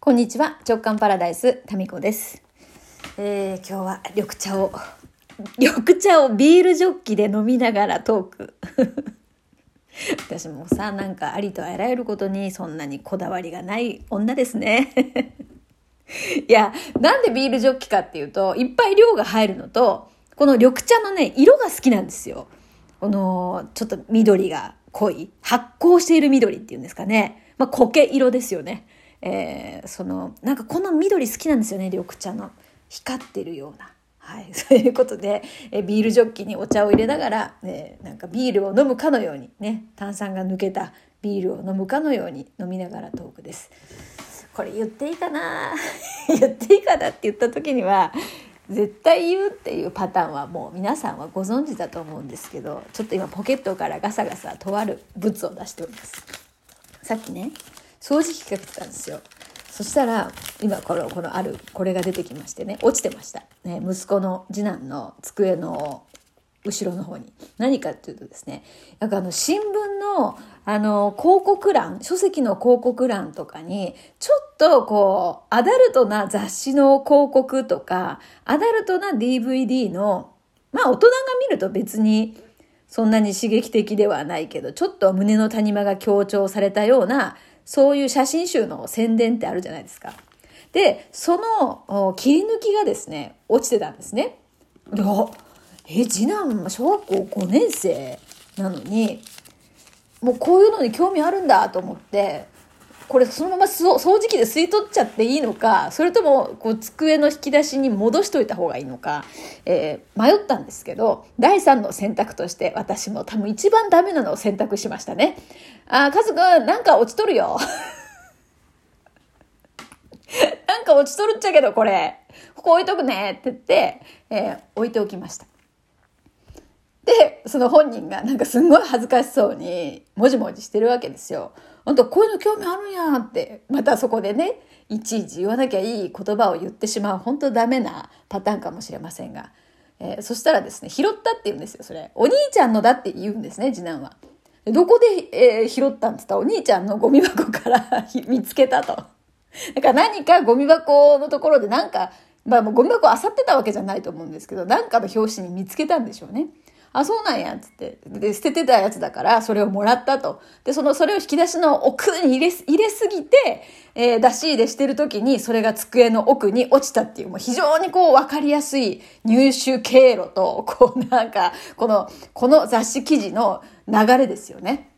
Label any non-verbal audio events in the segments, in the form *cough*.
こんにちは直感パラダイスタミコです、えー、今日は緑茶を緑茶をビールジョッキで飲みながらトーク。*laughs* 私もさなんかありとあらゆることにそんなにこだわりがない女ですね。*laughs* いやなんでビールジョッキかっていうといっぱい量が入るのとこの緑茶のね色が好きなんですよ。このちょっと緑が濃い発酵している緑っていうんですかね。まあ苔色ですよね。えー、そのなんかこの緑好きなんですよね緑茶の光ってるような。はい、*laughs* そういうことで、えビールジョッキにお茶を入れながら、えなんかビールを飲むかのようにね炭酸が抜けたビールを飲むかのように飲みながらトークです。これ言っていいかな？*laughs* 言っていいかなって言った時には絶対言うっていうパターンはもう皆さんはご存知だと思うんですけどちょっと今ポケットからガサガサとある物を出しております。さっきね掃除機かけてたんですよ。そしたら今このこのあるこれが出てきましてね落ちてました、ね、息子の次男の机の後ろの方に。何かっていうとですねなんかあの新聞のあの広告欄書籍の広告欄とかにちょっとこうアダルトな雑誌の広告とかアダルトな DVD のまあ大人が見ると別にそんなに刺激的ではないけどちょっと胸の谷間が強調されたようなそういう写真集の宣伝ってあるじゃないですか。で、その切り抜きがですね、落ちてたんですね。で、え、次男、小学校5年生なのに、もうこういうのに興味あるんだと思って、これそのまま掃除機で吸い取っちゃっていいのか、それともこう机の引き出しに戻しといた方がいいのか、えー、迷ったんですけど、第3の選択として私も多分一番ダメなのを選択しましたね。あ、カズくん、なんか落ちとるよ。*laughs* なんか落ちとるっちゃけど、これ。ここ置いとくねって言って、えー、置いておきました。で、その本人がなんかすんごい恥ずかしそうに、もじもじしてるわけですよ。あんたこういうの興味あるんやって、またそこでね、いちいち言わなきゃいい言葉を言ってしまう、本当ダメなパターンかもしれませんが。えー、そしたらですね、拾ったって言うんですよ、それ。お兄ちゃんのだって言うんですね、次男は。どこで、えー、拾ったんって言ったら、お兄ちゃんのゴミ箱から *laughs* 見つけたと。だから何かゴミ箱のところでなんか、まあもうゴミ箱漁ってたわけじゃないと思うんですけど、なんかの表紙に見つけたんでしょうね。あ、そうなんや、つって。で、捨ててたやつだから、それをもらったと。で、その、それを引き出しの奥に入れ、入れすぎて、えー、出し入れしてる時に、それが机の奥に落ちたっていう、もう非常にこう、わかりやすい入手経路と、こう、なんか、この、この雑誌記事の流れですよね。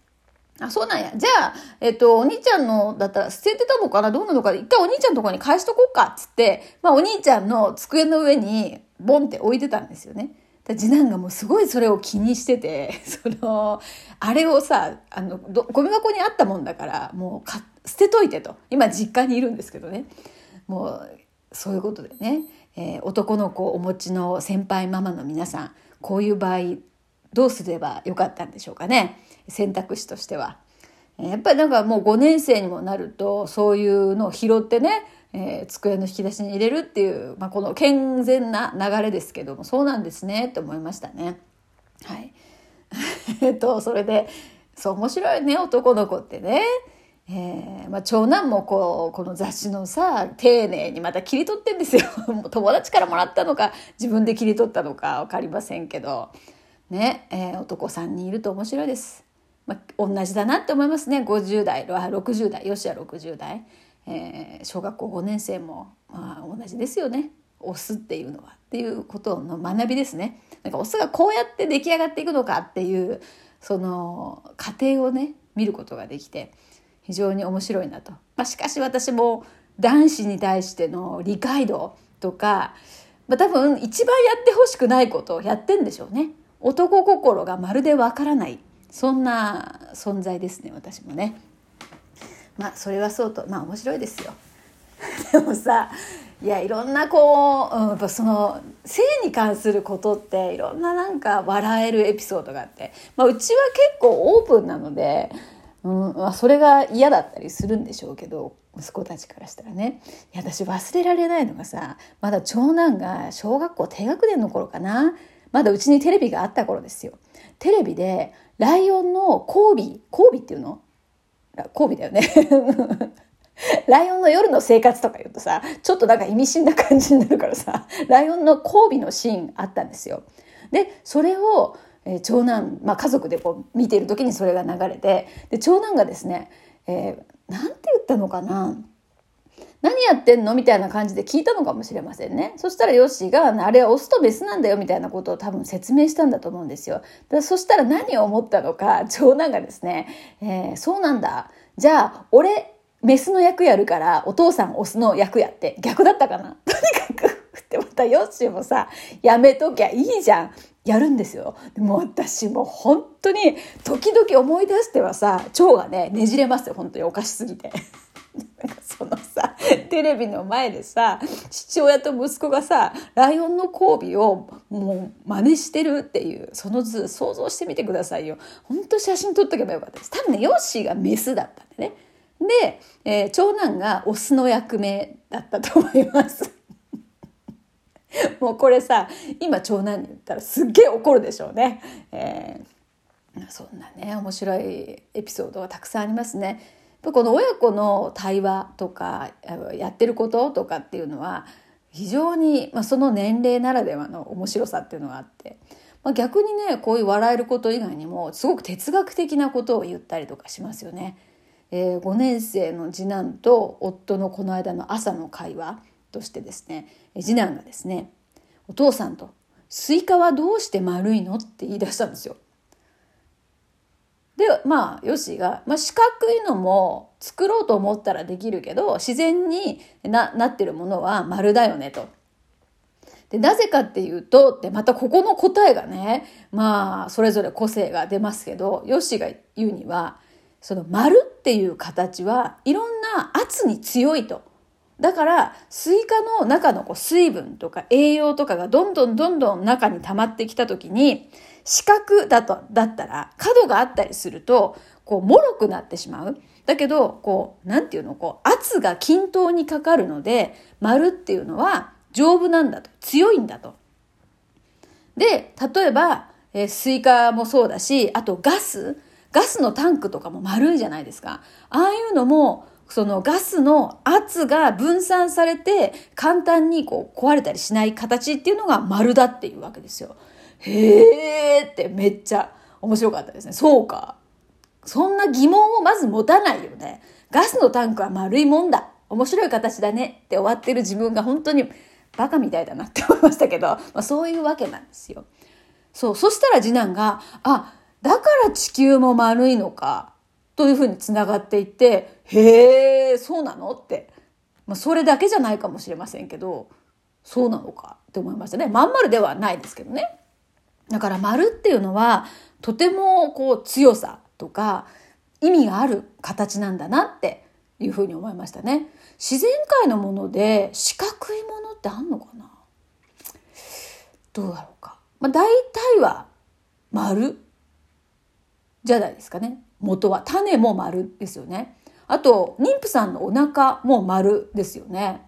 あ、そうなんや。じゃあ、えっと、お兄ちゃんの、だったら捨ててたのかな？どうなのか一回お兄ちゃんのとこに返しとこうかっつって、まあお兄ちゃんの机の上にボンって置いてたんですよね。次男がもうすごいそれを気にしてて、*laughs* その、あれをさ、あの、ゴミ箱にあったもんだから、もうか捨てといてと。今実家にいるんですけどね。もう、そういうことでね、えー、男の子をお持ちの先輩ママの皆さん、こういう場合、どうすればよかったんでしょうかね。選択肢としては。やっぱりなんかもう5年生にもなると、そういうのを拾ってね、えー、机の引き出しに入れるっていう、まあ、この健全な流れですけどもそうなんですねと思いましたね。はい、*laughs* えっとそれでそう面白いね男の子ってね。えーまあ、長男もこうこの雑誌のさ丁寧にまた切り取ってんですよ。*laughs* 友達からもらったのか自分で切り取ったのか分かりませんけど。ね、えー、男3人いると面白いです、まあ、同じだなって思いますね。50代60代よしや60代。えー、小学校5年生も、まあ、同じですよね。オスっていうのはっていうことの学びですね。なんかオスがこうやって出来上がっていくのかっていうその過程をね見ることができて非常に面白いなと、まあ、しかし私も男子に対しての理解度とか、まあ、多分一番やってほしくないことをやってんでしょうね。男心がまるでわからない。そんな存在ですね私もね。まあそれはそうとまあ面白いですよ。*laughs* でもさいやいろんなこう、うん、やっぱその性に関することっていろんななんか笑えるエピソードがあって、まあ、うちは結構オープンなので、うんまあ、それが嫌だったりするんでしょうけど息子たちからしたらねいや私忘れられないのがさまだ長男が小学校低学年の頃かなまだうちにテレビがあった頃ですよ。テレビでライオンのコービーコービーっていうの？交尾だよね *laughs* ライオンの夜の生活とか言うとさ、ちょっとなんか意味深な感じになるからさ、ライオンの交尾のシーンあったんですよ。で、それを、えー、長男、まあ、家族でこう見ている時にそれが流れて、で、長男がですね、えー、なんて言ったのかな？何やってんの？みたいな感じで聞いたのかもしれませんね。そしたらヨッシーが、あれはオスとメスなんだよみたいなことを多分説明したんだと思うんですよ。だそしたら何を思ったのか、長男がですね、えー、そうなんだ。じゃあ、俺、メスの役やるから、お父さんオスの役やって、逆だったかな?とにかく、ってまたヨッシーもさ、やめときゃいいじゃん。やるんですよ。でも私も本当に、時々思い出してはさ、腸がね、ねじれますよ。本当におかしすぎて。そのさ、テレビの前でさ、父親と息子がさ、ライオンの交尾をもう真似してるっていう、その図想像してみてくださいよ。本当写真撮っとけばよかったです。多分ね、ヨッシーがメスだったんでね。で、えー、長男がオスの役目だったと思います。もうこれさ、今長男に言ったらすっげえ怒るでしょうね。えー、そんなね、面白いエピソードがたくさんありますね。この親子の対話とかやってることとかっていうのは非常に、まあ、その年齢ならではの面白さっていうのがあって、まあ、逆にねこういう笑えること以外にもすごく哲学的なことを言ったりとかしますよね。えー、5年生の次男と夫のこの間の朝の会話としてですね次男がですねお父さんと「スイカはどうして丸いの?」って言い出したんですよ。でまあヨシが、まあ、四角いのも作ろうと思ったらできるけど自然になってるものは丸だよねと。でなぜかっていうとでまたここの答えがねまあそれぞれ個性が出ますけどヨシが言うにはその丸っていう形はいろんな圧に強いと。だから、スイカの中のこう水分とか栄養とかがどんどんどんどん中に溜まってきたときに、四角だと、だったら、角があったりすると、こう、脆くなってしまう。だけど、こう、なんていうの、こう、圧が均等にかかるので、丸っていうのは丈夫なんだと。強いんだと。で、例えば、えー、スイカもそうだし、あとガス。ガスのタンクとかも丸いじゃないですか。ああいうのも、そのガスの圧が分散されて簡単にこう壊れたりしない形っていうのが丸だっていうわけですよ。へーってめっちゃ面白かったですね。そうか。そんな疑問をまず持たないよね。ガスのタンクは丸いもんだ。面白い形だねって終わってる自分が本当にバカみたいだなって思いましたけど、まあ、そういうわけなんですよ。そう。そしたら次男が、あ、だから地球も丸いのか、というふうにつながっていって、へえ、そうなの？って。まあ、それだけじゃないかもしれませんけど、そうなのかって思いましたね。まん丸ではないですけどね。だから丸っていうのは、とてもこう強さとか意味がある形なんだなっていうふうに思いましたね。自然界のもので四角いものってあんのかな？どうだろうか。まあ大体は丸じゃないですかね。元は。種も丸ですよね。あと、妊婦さんのお腹も丸ですよね。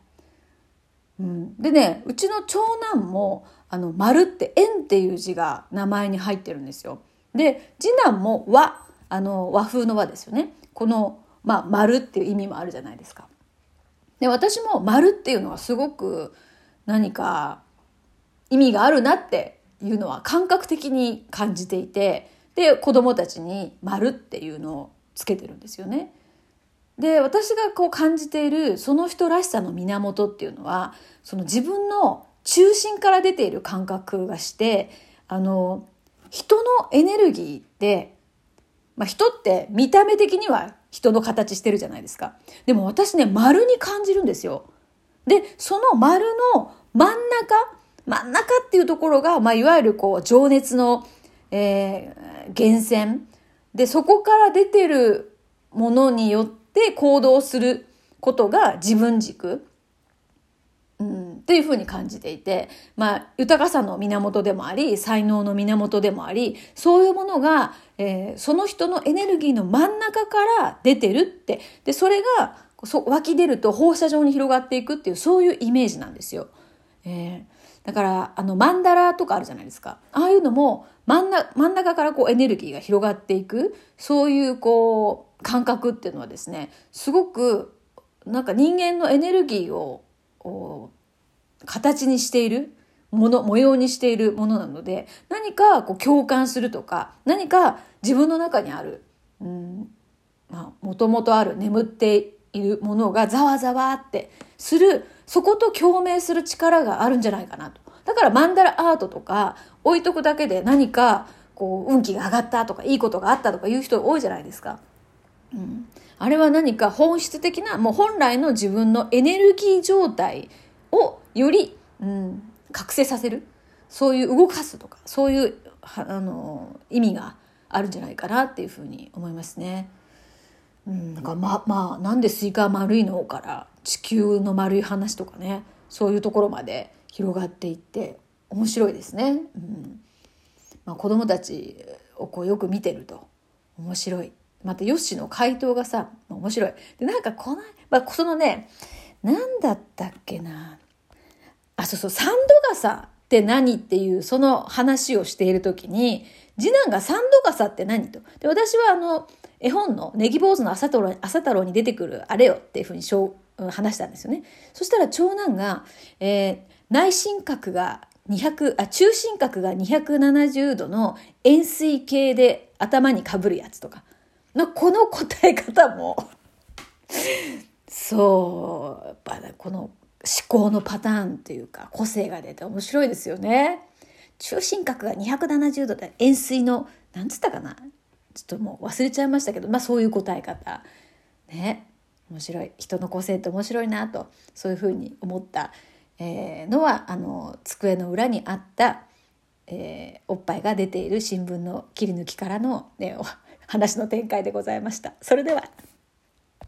うん、でね、うちの長男も、あの、丸って円っていう字が名前に入ってるんですよ。で、次男も和、あの、和風の和ですよね。この、まあ、丸っていう意味もあるじゃないですか。で、私も丸っていうのはすごく何か意味があるなっていうのは感覚的に感じていて、で子供たちに「丸っていうのをつけてるんですよね。で私がこう感じているその人らしさの源っていうのはその自分の中心から出ている感覚がしてあの人のエネルギーって、まあ、人って見た目的には人の形してるじゃないですか。でも私ね丸に感じるんですよ。でその丸の真ん中真ん中っていうところが、まあ、いわゆるこう情熱のえー、源泉。でそこから出てるものによって行動することが自分軸、うん、っていうふうに感じていて、まあ、豊かさの源でもあり才能の源でもありそういうものが、えー、その人のエネルギーの真ん中から出てるって。でそれがそ湧き出ると放射状に広がっていくっていうそういうイメージなんですよ。えーだから、あの、マンダラとかあるじゃないですか。ああいうのも、真ん中、真ん中からこうエネルギーが広がっていく、そういうこう、感覚っていうのはですね、すごくなんか人間のエネルギーを形にしているもの模様にしているものなので何かこう共感するとか何か自分の中にあるもともとある眠っているものがざわざわってするそこと共鳴する力があるんじゃないかなと。だからマンダラアートとか置いとくだけで何かこう運気が上がったとかいいことがあったとかいう人多いじゃないですか。うん、あれは何か本質的なもう本来の自分のエネルギー状態をより、うん、覚醒させるそういう動かすとかそういうあの意味があるんじゃないかなっていうふうに思いますね。うん、なんかままあなんでスイカ丸いのから地球の丸い話とかねそういうところまで広がっていって面白いですね。うんまあ、子供たちをこうよく見てると面白い。またヨッシーの回答がさ面白い。でなんかこの、まあ、そのね何だったっけなあそうそうサンド傘って何っていうその話をしている時に次男がサンド傘って何と。で私はあの絵本のネギ坊主の朝太郎朝太郎に出てくるあれよっていうふうに話したんですよね。そしたら長男が、えー、内心核が200あ中心核が270度の円錐形で頭にかぶるやつとか。のこの答え方も。そうやっぱ、ね、この思考のパターンというか個性が出て面白いですよね。中心核が270度で円錐のなんつったかな。ちょっともう忘れちゃいましたけどまあそういう答え方。ね。面白い。人の個性って面白いなとそういうふうに思った、えー、のはあの机の裏にあった、えー、おっぱいが出ている新聞の切り抜きからの、ね、話の展開でございました。それでは